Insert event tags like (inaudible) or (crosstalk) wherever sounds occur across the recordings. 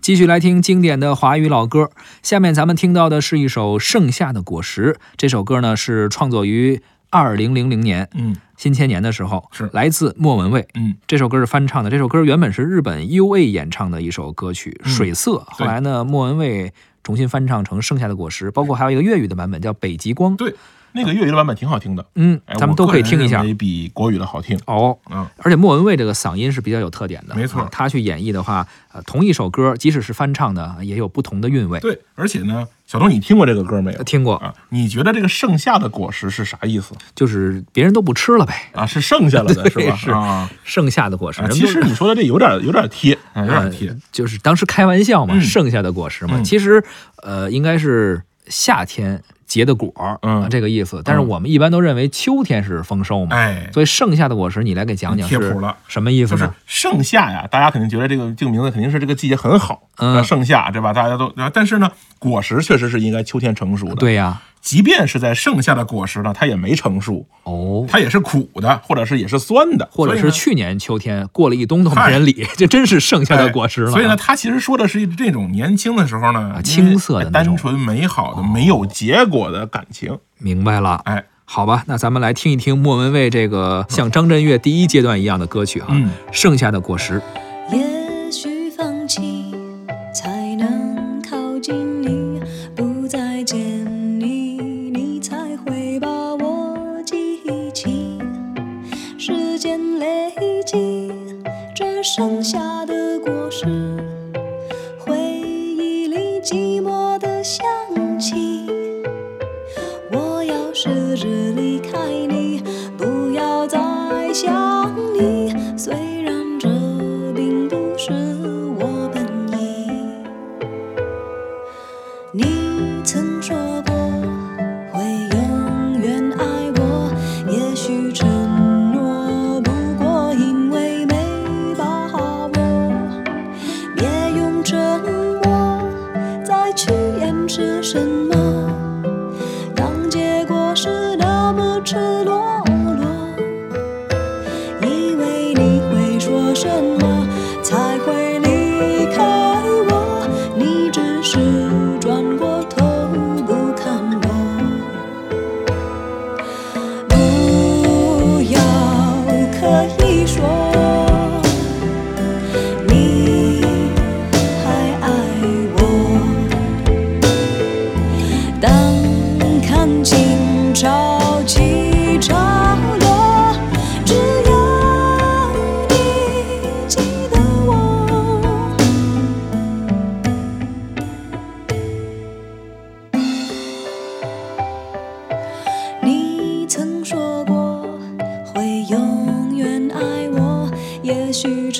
继续来听经典的华语老歌。下面咱们听到的是一首《盛夏的果实》。这首歌呢是创作于二零零零年嗯新千年的时候，是来自莫文蔚。嗯，这首歌是翻唱的。这首歌原本是日本 U.A 演唱的一首歌曲《嗯水色》，后来呢，莫文蔚重新翻唱成《盛夏的果实》，包括还有一个粤语的版本叫《北极光》。对，那个粤语的版本挺好听的，嗯，哎咱们都可以听一下比国语的好听。哦。嗯，而且莫文蔚这个嗓音是比较有特点的，没错啊他去演绎的话，呃，同一首歌，即使是翻唱的，也有不同的韵味。对，而且呢，小东，你听过这个歌没有？听过，啊，你觉得这个盛夏的果实是啥意思就是别人都不吃了呗，啊？是剩下了的 (laughs) 是吧？是啊，剩下的果实。其实你 (laughs) 说的这有点有点贴，啊，有点贴呃。就是当时开玩笑嘛，嗯剩下的果实嘛，嗯其实呃应该是夏天结的果儿，嗯啊这个意思。但是我们一般都认为秋天是丰收嘛，哎，所以剩下的果实你来给讲讲是贴谱了什么意思就是呢？盛夏呀，大家肯定觉得这个这个名字肯定是这个季节很好，嗯盛夏对吧？大家都，但是呢，果实确实是应该秋天成熟的。，对呀，即便是在盛夏的果实呢，它也没成熟，哦。它也是苦的，或者是也是酸的，或者是去年秋天过了一冬都没人理，这真是剩下的果实了所以呢，他其实说的是这种年轻的时候呢，啊青涩的单纯美好的、没有结果的感情。明白了。哎，好吧，那咱们来听一听莫文蔚这个像张震岳第一阶段一样的歌曲哈，嗯剩下的果实》。我是，回忆里寂寞的香掩饰什么。爱我，也许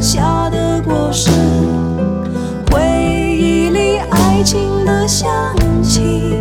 下的果实，回忆里爱情的香气。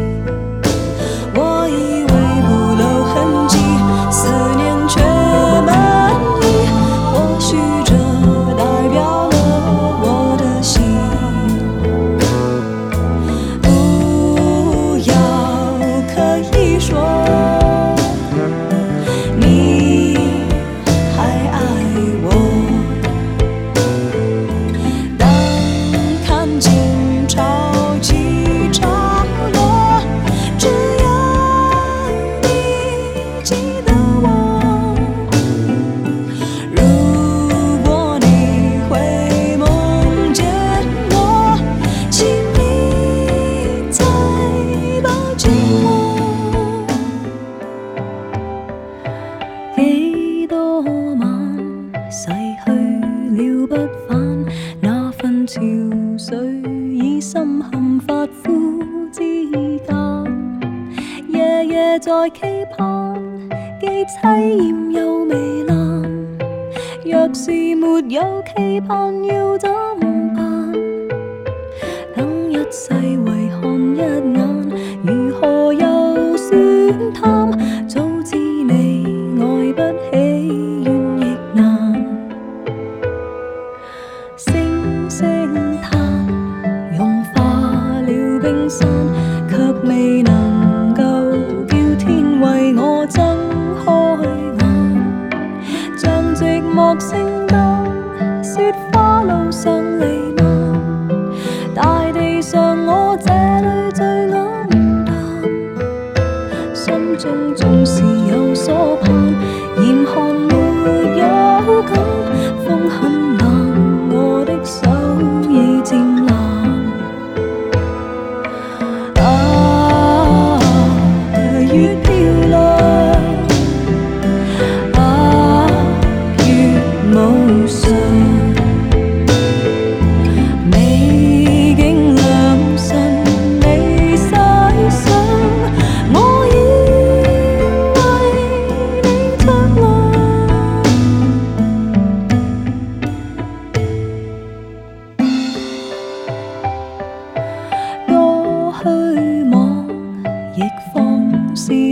在期盼，既凄艳又糜烂。若是没有期盼，要怎？寂寞圣诞，雪花路上弥漫，大地上我这里最黯淡，心中总是有所盼。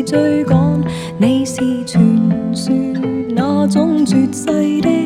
追赶你是传说那种绝世的